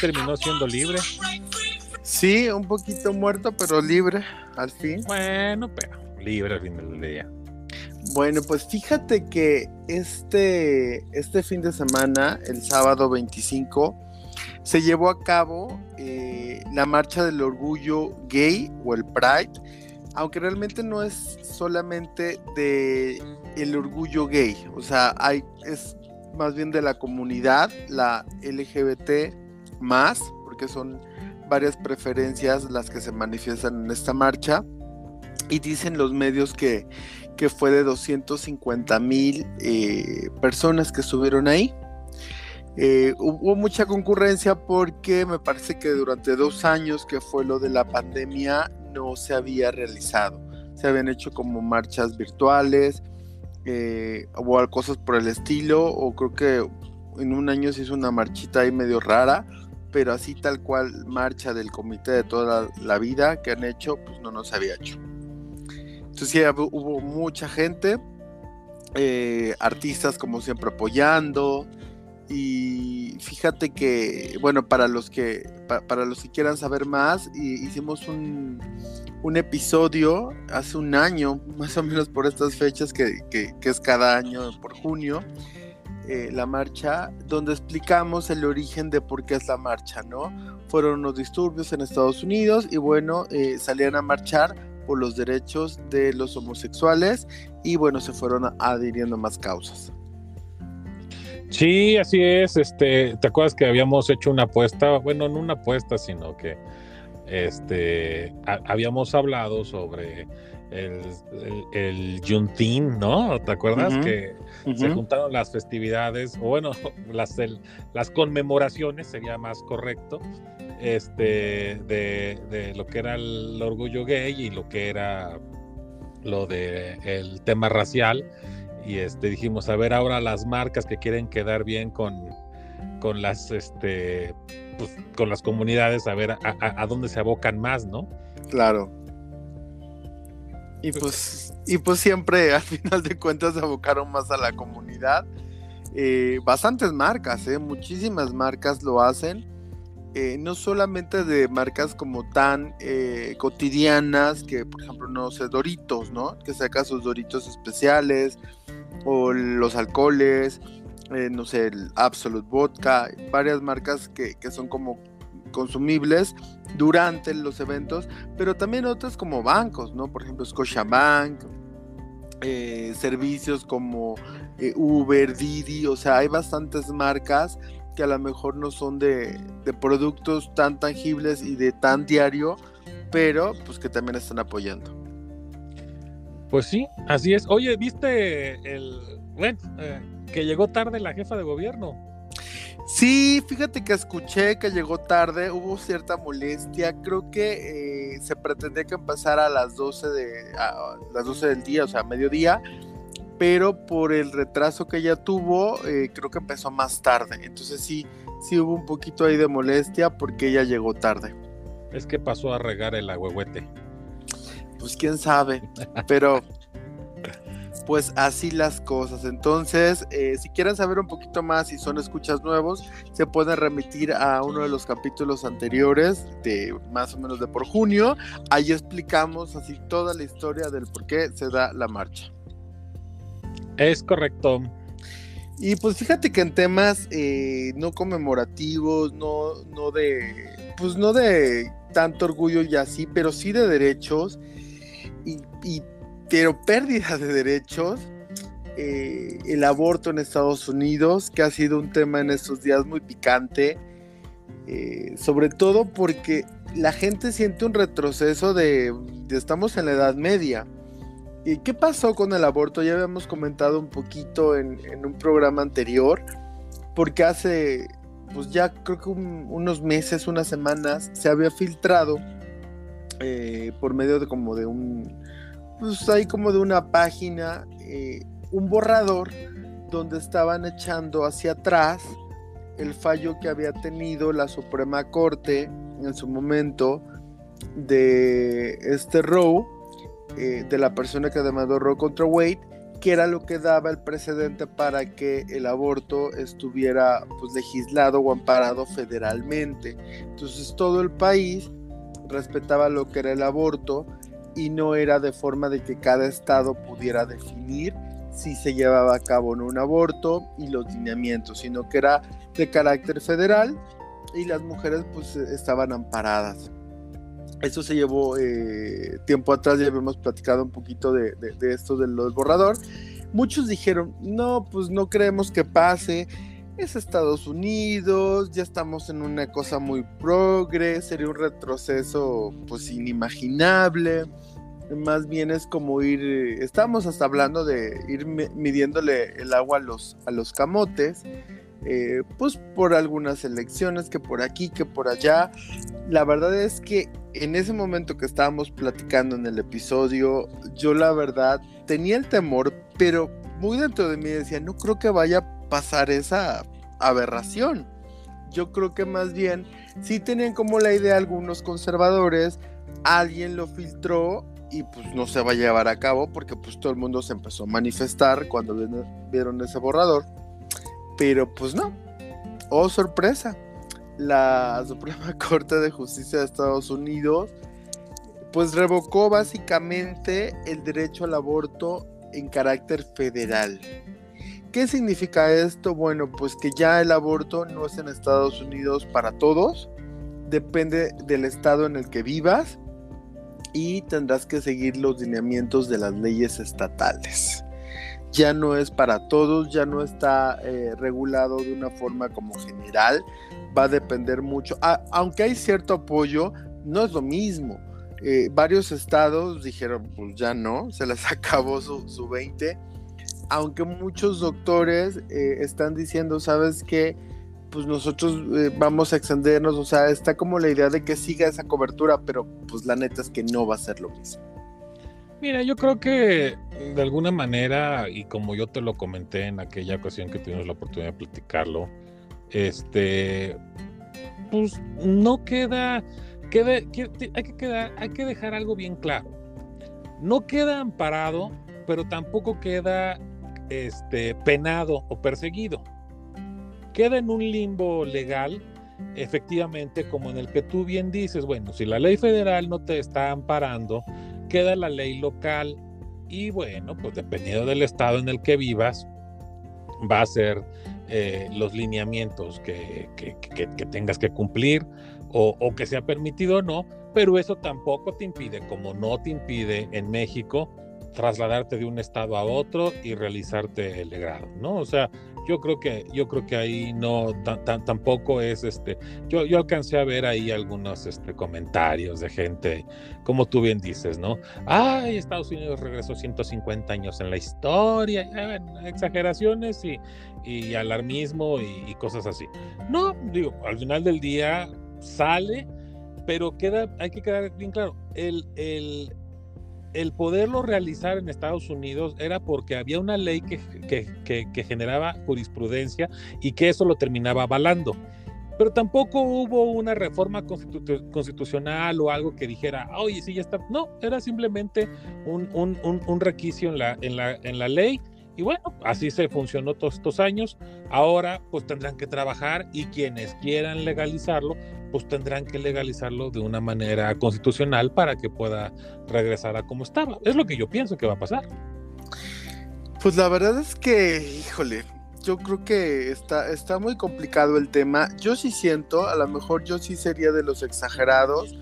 Terminó siendo libre. Sí, un poquito muerto, pero libre al fin. Bueno, pero libre al fin del día. Bueno, pues fíjate que este, este fin de semana, el sábado 25, se llevó a cabo eh, la marcha del orgullo gay o el Pride, aunque realmente no es solamente de el orgullo gay, o sea, hay, es más bien de la comunidad, la LGBT más, porque son varias preferencias las que se manifiestan en esta marcha. Y dicen los medios que, que fue de 250 mil eh, personas que estuvieron ahí. Eh, hubo mucha concurrencia porque me parece que durante dos años que fue lo de la pandemia no se había realizado. Se habían hecho como marchas virtuales eh, o cosas por el estilo, o creo que en un año se hizo una marchita ahí medio rara, pero así tal cual marcha del comité de toda la, vida que han hecho, pues no nos había hecho. Entonces hubo mucha gente, eh, artistas como siempre apoyando, y fíjate que, bueno, para los que, para los que quieran saber más, hicimos un, un, episodio hace un año, más o menos por estas fechas, que, que, es cada año por junio, eh, la marcha, donde explicamos el origen de por qué es la marcha, ¿no? Fueron unos disturbios en Estados Unidos y bueno, eh, salían a marchar por los derechos de los homosexuales y bueno, se fueron adhiriendo más causas. Sí, así es. Este, ¿te acuerdas que habíamos hecho una apuesta? Bueno, no una apuesta, sino que este habíamos hablado sobre el, el, Juntin, ¿no? ¿Te acuerdas? que se juntaron las festividades, o bueno, las, las conmemoraciones, sería más correcto, este, de, de, lo que era el orgullo gay y lo que era lo de el tema racial y este, dijimos, a ver ahora las marcas que quieren quedar bien con, con las este pues, con las comunidades, a ver a, dónde se abocan más, ¿no? Claro. Y pues, y pues siempre al final de cuentas se abocaron más a la comunidad. Eh, bastantes marcas, ¿eh? muchísimas marcas lo hacen. Eh, no solamente de marcas como tan eh, cotidianas, que por ejemplo, no sé, Doritos, ¿no? Que saca sus Doritos especiales, o los alcoholes, no sé, el Absolute Vodka, varias marcas que, son como consumibles durante los eventos, pero también otras como bancos, ¿no? Por ejemplo, Scotiabank, eh, servicios como eh, Uber, Didi, o sea, hay bastantes marcas que a lo mejor no son de, productos tan tangibles y de tan diario, pero pues que también están apoyando. Pues sí, así es. Oye, ¿viste el, bueno, eh, que llegó tarde la jefa de gobierno? Sí, fíjate que escuché que llegó tarde, hubo cierta molestia, creo que eh, se pretendía que empezara a las 12 de a las 12 del día, o sea, mediodía, pero por el retraso que ella tuvo, eh, creo que empezó más tarde. Entonces sí, sí hubo un poquito ahí de molestia porque ella llegó tarde. Es que pasó a regar el agüehuete pues quién sabe, pero pues así las cosas. Entonces, eh, si quieren saber un poquito más y son escuchas nuevos, se pueden remitir a uno de los capítulos anteriores de más o menos de por junio. Ahí explicamos así toda la historia del por qué se da la marcha. Es correcto. Y pues fíjate que en temas eh, no conmemorativos, no, no de, pues no de tanto orgullo y así, pero sí de derechos y, pero pérdida de derechos, eh, el aborto en Estados Unidos, que ha sido un tema en estos días muy picante, eh, sobre todo porque la gente siente un retroceso de, estamos en la Edad Media. ¿Y qué pasó con el aborto? Ya habíamos comentado un poquito en, un programa anterior, porque hace, pues ya creo que unos meses, unas semanas, se había filtrado eh, por medio de como de un, pues hay como de una página, eh, un borrador donde estaban echando hacia atrás el fallo que había tenido la Suprema Corte en su momento de este Roe, eh, de la persona que demandó Roe contra Wade, que era lo que daba el precedente para que el aborto estuviera pues, legislado o amparado federalmente. Entonces todo el país respetaba lo que era el aborto y no era de forma de que cada estado pudiera definir si se llevaba a cabo un aborto y los lineamientos, sino que era de carácter federal y las mujeres pues estaban amparadas. Eso se llevó eh, tiempo atrás, ya habíamos platicado un poquito de, de esto del borrador. Muchos dijeron, no, pues no creemos que pase, es Estados Unidos, ya estamos en una cosa muy progre, sería un retroceso pues inimaginable. más bien es como ir, estamos hasta hablando de ir midiéndole el agua a los, a los camotes, eh, pues por algunas elecciones, que por aquí, que por allá. La verdad es que en ese momento que estábamos platicando en el episodio, yo la verdad tenía el temor, pero muy dentro de mí decía, no creo que vaya a pasar esa aberración. Yo creo que más bien sí tenían como la idea algunos conservadores, alguien lo filtró y pues no se va a llevar a cabo porque pues todo el mundo se empezó a manifestar cuando vieron ese borrador. Pero pues no. Oh, sorpresa. La Suprema Corte de Justicia de Estados Unidos pues revocó básicamente el derecho al aborto en carácter federal. ¿Qué significa esto? Bueno, pues que ya el aborto no es en Estados Unidos para todos, depende del estado en el que vivas y tendrás que seguir los lineamientos de las leyes estatales. Ya no es para todos, ya no está eh, regulado de una forma como general, va a depender mucho, aunque hay cierto apoyo, no es lo mismo. Eh, varios estados dijeron, pues ya no, se les acabó su, su 20, aunque muchos doctores eh, están diciendo, ¿sabes qué? pues nosotros eh, vamos a extendernos, o sea, está como la idea de que siga esa cobertura, pero pues la neta es que no va a ser lo mismo. Mira, yo creo que de alguna manera, y como yo te lo comenté en aquella ocasión que tuvimos la oportunidad de platicarlo, este, pues no queda, hay que dejar algo bien claro. No queda amparado, pero tampoco queda este, penado o perseguido queda en un limbo legal, efectivamente, como en el que tú bien dices, bueno, si la ley federal no te está amparando, queda la ley local y bueno, pues dependiendo del estado en el que vivas, va a ser eh, los lineamientos que, tengas que cumplir o, o que sea permitido o no, pero eso tampoco te impide, como no te impide en México, trasladarte de un estado a otro y realizarte el grado, ¿no? O sea, yo creo que yo creo que ahí no tampoco es este yo, yo alcancé a ver ahí algunos este, comentarios de gente como tú bien dices no ay Estados Unidos regresó 150 años en la historia exageraciones y, y alarmismo y, cosas así no digo al final del día sale pero queda hay que quedar bien claro el, el el poderlo realizar en Estados Unidos era porque había una ley que, generaba jurisprudencia y que eso lo terminaba avalando. Pero tampoco hubo una reforma constitucional o algo que dijera, oye, sí, ya está. No, era simplemente un, un, requisito en la, en, la, en la ley y bueno, así se funcionó todos estos años. Ahora pues tendrán que trabajar y quienes quieran legalizarlo, pues tendrán que legalizarlo de una manera constitucional para que pueda regresar a como estaba. Es lo que yo pienso que va a pasar. Pues la verdad es que, híjole, yo creo que está, está muy complicado el tema. Yo sí siento, a lo mejor yo sí sería de los exagerados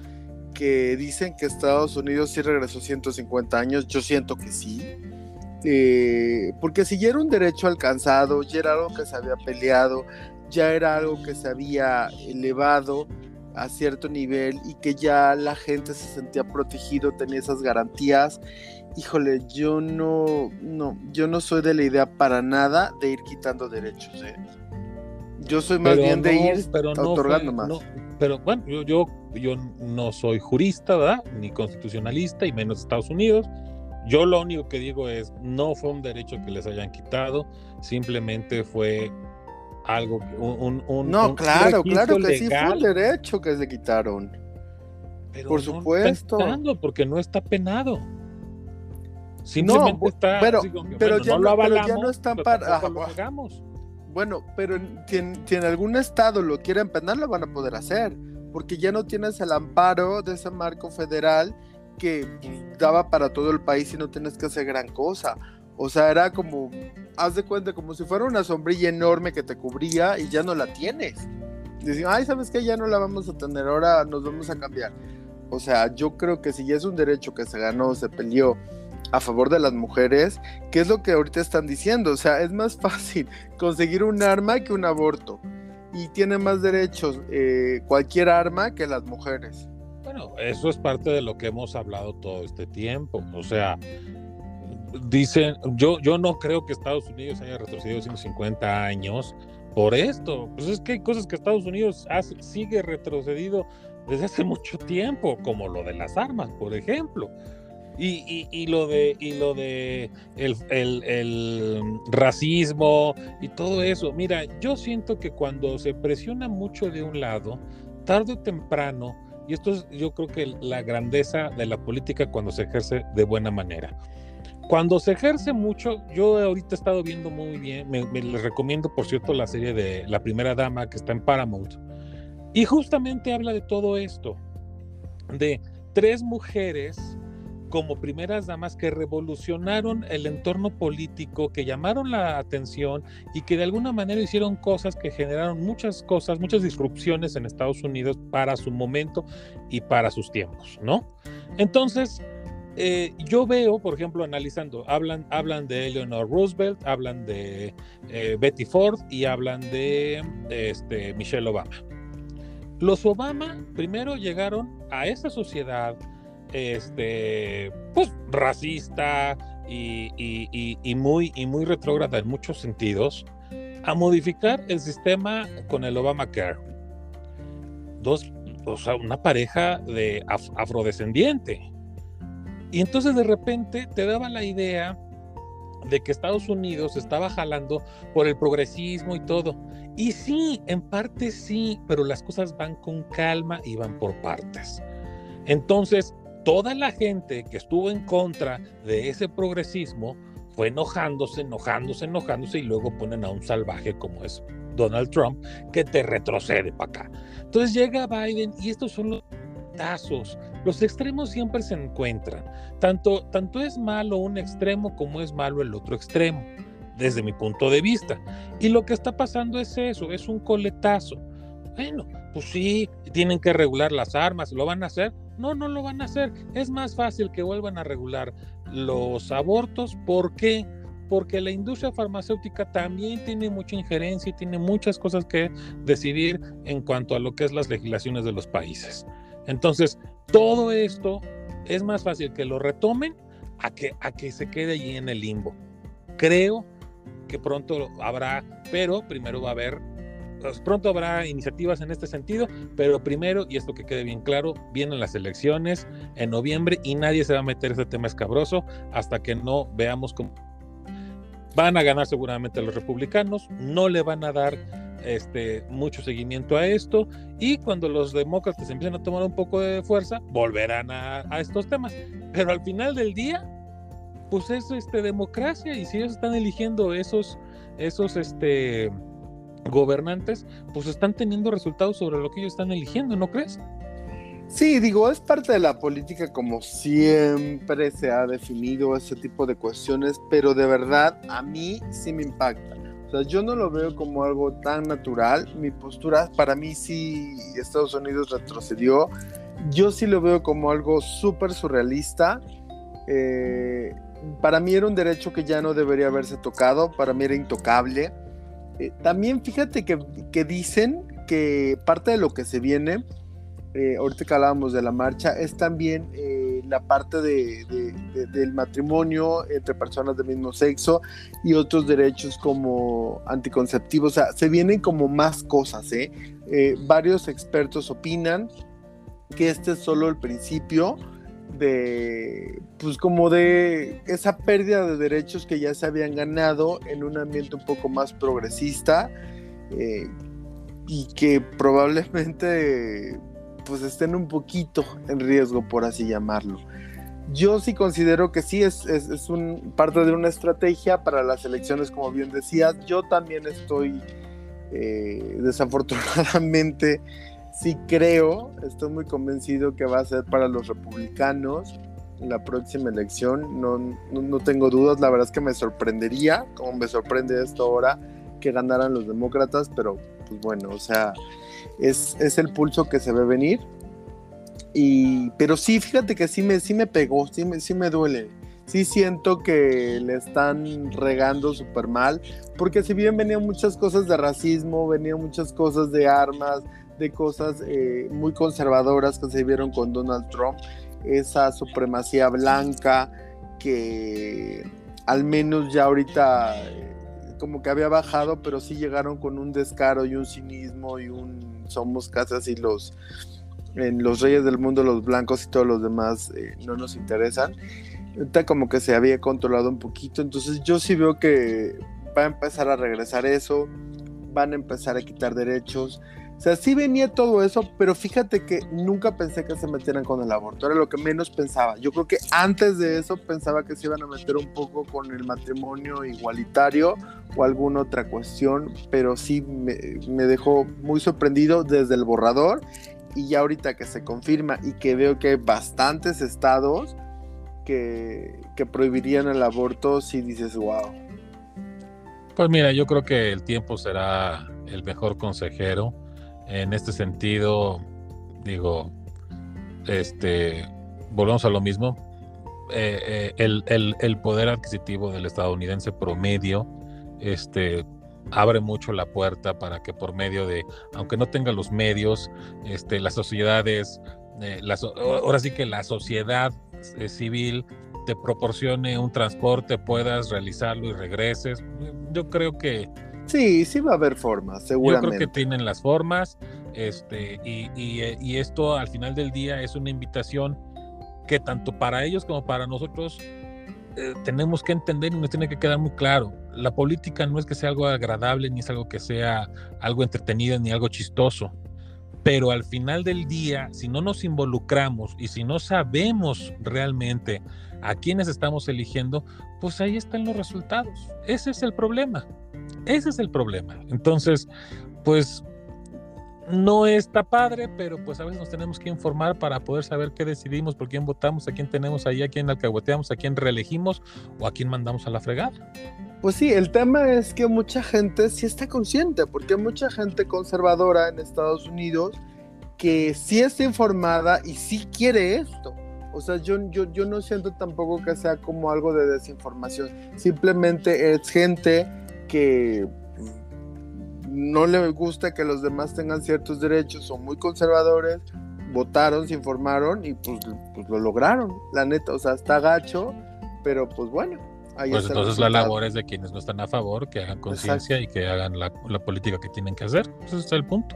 que dicen que Estados Unidos sí regresó 150 años. Yo siento que sí. Eh, porque si ya era un derecho alcanzado, ya era algo que se había peleado, ya era algo que se había elevado a cierto nivel y que ya la gente se sentía protegido, tenía esas garantías. Híjole, yo no, no, yo no soy de la idea para nada de ir quitando derechos. ¿eh? Yo soy más bien de ir otorgando más. pero bueno, yo, yo, yo no soy jurista, ¿verdad? Ni constitucionalista, y menos Estados Unidos. Yo lo único que digo es, no fue un derecho que les hayan quitado, simplemente fue algo, un... un no, claro, claro que sí fue un derecho que se quitaron. Por supuesto. porque no está penado. Simplemente no, está... Pero, pero, ya, no, pero ya no están para... Bueno, pero si en, algún estado lo quieren penar, lo van a poder hacer, porque ya no tienes el amparo de ese marco federal que pues, daba para todo el país y no tienes que hacer gran cosa. O sea, era como, haz de cuenta, como si fuera una sombrilla enorme que te cubría y ya no la tienes. Dicen, ay, ¿sabes qué? Ya no la vamos a tener, ahora nos vamos a cambiar. O sea, yo creo que si ya es un derecho que se ganó, se peleó a favor de las mujeres, ¿qué es lo que ahorita están diciendo? O sea, es más fácil conseguir un arma que un aborto. Y tiene más derechos eh, cualquier arma que las mujeres. Bueno, eso es parte de lo que hemos hablado todo este tiempo. O sea, dicen, yo, yo no creo que Estados Unidos haya retrocedido 150 años por esto. Pues es que hay cosas que Estados Unidos sigue retrocedido desde hace mucho tiempo, como lo de las armas, por ejemplo. Y, lo de, y lo de el, el, racismo y todo eso. Mira, yo siento que cuando se presiona mucho de un lado, tarde o temprano, y esto es yo creo que la grandeza de la política cuando se ejerce de buena manera. Cuando se ejerce mucho, yo ahorita he estado viendo muy bien, les recomiendo por cierto la serie de La Primera Dama que está en Paramount, y justamente habla de todo esto, de tres mujeres como primeras damas que revolucionaron el entorno político, que llamaron la atención y que de alguna manera hicieron cosas que generaron muchas cosas, muchas disrupciones en Estados Unidos para su momento y para sus tiempos, ¿no? Entonces, eh, yo veo, por ejemplo, analizando, hablan, hablan de Eleanor Roosevelt, hablan de eh, Betty Ford y hablan de, este, Michelle Obama. Los Obama primero llegaron a esa sociedad este, pues, racista y, muy, y muy retrógrada en muchos sentidos, a modificar el sistema con el Obamacare. Dos, o sea, una pareja de afrodescendiente. Y entonces de repente te daba la idea de que Estados Unidos estaba jalando por el progresismo y todo. Y sí, en parte sí, pero las cosas van con calma y van por partes. Entonces, toda la gente que estuvo en contra de ese progresismo fue enojándose, enojándose, enojándose y luego ponen a un salvaje como es Donald Trump que te retrocede para acá. Entonces llega Biden y estos son los tazos. Los extremos siempre se encuentran. Tanto, tanto es malo un extremo como es malo el otro extremo, desde mi punto de vista. Y lo que está pasando es eso, es un coletazo. Bueno, pues sí, tienen que regular las armas, ¿lo van a hacer? No, no lo van a hacer. Es más fácil que vuelvan a regular los abortos. ¿Por qué? Porque la industria farmacéutica también tiene mucha injerencia y tiene muchas cosas que decidir en cuanto a lo que es las legislaciones de los países. Entonces, todo esto es más fácil que lo retomen a que, a que se quede allí en el limbo. Creo que pronto habrá, pero primero va a haber pues, pronto habrá iniciativas en este sentido, pero primero, y esto que quede bien claro, vienen las elecciones en noviembre y nadie se va a meter ese tema escabroso hasta que no veamos cómo van a ganar seguramente los republicanos, no le van a dar este, mucho seguimiento a esto y cuando los demócratas empiecen a tomar un poco de fuerza, volverán a, a estos temas. Pero al final del día, pues es este, democracia y si ellos están eligiendo esos, esos, este, gobernantes, pues están teniendo resultados sobre lo que ellos están eligiendo, ¿no crees? Sí, digo, es parte de la política como siempre se ha definido ese tipo de cuestiones, pero de verdad a mí sí me impacta. O sea, yo no lo veo como algo tan natural. Mi postura, para mí sí, Estados Unidos retrocedió. Yo sí lo veo como algo súper surrealista. Eh, para mí era un derecho que ya no debería haberse tocado, para mí era intocable. Eh, también fíjate que, dicen que parte de lo que se viene, eh, ahorita que hablábamos de la marcha, es también eh, la parte de, del matrimonio entre personas del mismo sexo y otros derechos como anticonceptivos. O sea, se vienen como más cosas, ¿eh? varios expertos opinan que este es solo el principio de, pues como de esa pérdida de derechos que ya se habían ganado en un ambiente un poco más progresista eh, y que probablemente pues estén un poquito en riesgo, por así llamarlo. Yo sí considero que sí es, es, un, parte de una estrategia para las elecciones, como bien decías. Yo también estoy eh, desafortunadamente sí creo, estoy muy convencido que va a ser para los republicanos la próxima elección. No, no, tengo dudas, la verdad es que me sorprendería, como me sorprende esto ahora, que ganaran los demócratas, pero pues bueno, o sea, es, es el pulso que se ve venir. Y, pero sí, fíjate que sí me, sí me pegó, sí me, sí me duele. Sí siento que le están regando súper mal, porque si bien venían muchas cosas de racismo, venían muchas cosas de armas, de cosas eh, muy conservadoras que se vieron con Donald Trump, esa supremacía blanca que al menos ya ahorita eh, como que había bajado, pero sí llegaron con un descaro y un cinismo y un somos casi así los en los reyes del mundo los blancos y todos los demás eh, no nos interesan. Ahorita como que se había controlado un poquito, entonces yo sí veo que va a empezar a regresar eso, van a empezar a quitar derechos. O sea, sí venía todo eso, pero fíjate que nunca pensé que se metieran con el aborto, era lo que menos pensaba. Yo creo que antes de eso pensaba que se iban a meter un poco con el matrimonio igualitario o alguna otra cuestión, pero sí me, dejó muy sorprendido desde el borrador y ya ahorita que se confirma y que veo que hay bastantes estados que, prohibirían el aborto, sí dices, wow. Pues mira, yo creo que el tiempo será el mejor consejero. En este sentido, digo, este, volvemos a lo mismo. Eh, eh, el, poder adquisitivo del estadounidense promedio este, abre mucho la puerta para que por medio de, aunque no tenga los medios, este, las sociedades, eh, ahora sí que la sociedad civil te proporcione un transporte, puedas realizarlo y regreses. Yo creo que... Sí, sí va a haber formas, seguramente. Yo creo que tienen las formas, este, y, y, y esto al final del día es una invitación que tanto para ellos como para nosotros eh, tenemos que entender y nos tiene que quedar muy claro. La política no es que sea algo agradable, ni es algo que sea algo entretenido, ni algo chistoso. Pero al final del día, si no nos involucramos y si no sabemos realmente a quiénes estamos eligiendo, pues ahí están los resultados. Ese es el problema. Ese es el problema. Entonces, pues no está padre, pero pues a veces nos tenemos que informar para poder saber qué decidimos, por quién votamos, a quién tenemos ahí, a quién alcahueteamos, a quién reelegimos o a quién mandamos a la fregada. Pues sí, el tema es que mucha gente sí está consciente, porque hay mucha gente conservadora en Estados Unidos que sí está informada y sí quiere esto. O sea, yo, yo, yo no siento tampoco que sea como algo de desinformación. Simplemente es gente que no le gusta que los demás tengan ciertos derechos, son muy conservadores, votaron, se informaron y pues, pues lo lograron, la neta, o sea, está gacho, pero pues bueno. Ahí pues entonces la labor es de quienes no están a favor, que hagan conciencia y que hagan la, la, política que tienen que hacer. Pues ese es el punto.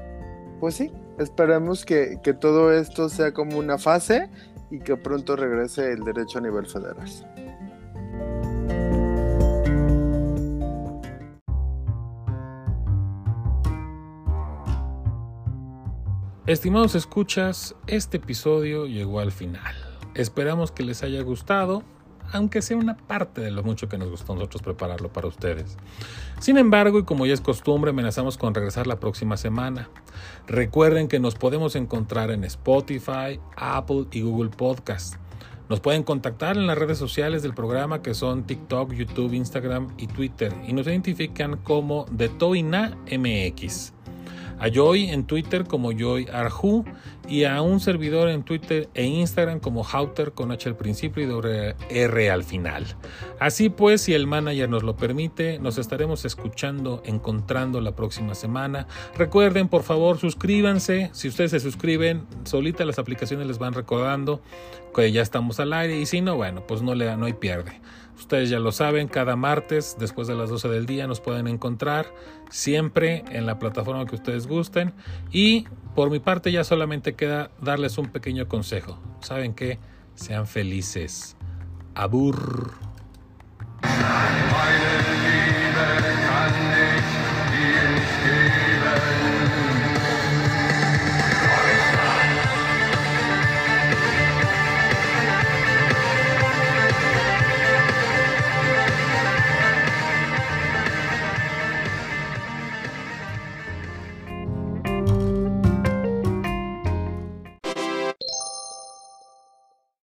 Pues sí, esperemos que, que todo esto sea como una fase y que pronto regrese el derecho a nivel federal. Estimados escuchas, este episodio llegó al final. Esperamos que les haya gustado, aunque sea una parte de lo mucho que nos gustó a nosotros prepararlo para ustedes. Sin embargo, y como ya es costumbre, amenazamos con regresar la próxima semana. Recuerden que nos podemos encontrar en Spotify, Apple y Google Podcast. Nos pueden contactar en las redes sociales del programa que son TikTok, YouTube, Instagram y Twitter y nos identifican como The MX a Joy en Twitter como Joy Arju y a un servidor en Twitter e Instagram como Hauter con H al principio y doble R al final. Así pues, si el manager nos lo permite, nos estaremos escuchando, encontrando la próxima semana. Recuerden, por favor, suscríbanse. Si ustedes se suscriben, solita las aplicaciones les van recordando que ya estamos al aire y si no, bueno, pues no le no hay pierde. Ustedes ya lo saben, cada martes después de las 12 del día nos pueden encontrar siempre en la plataforma que ustedes gusten. Y por mi parte ya solamente queda darles un pequeño consejo. ¿Saben qué? Sean felices. Abur.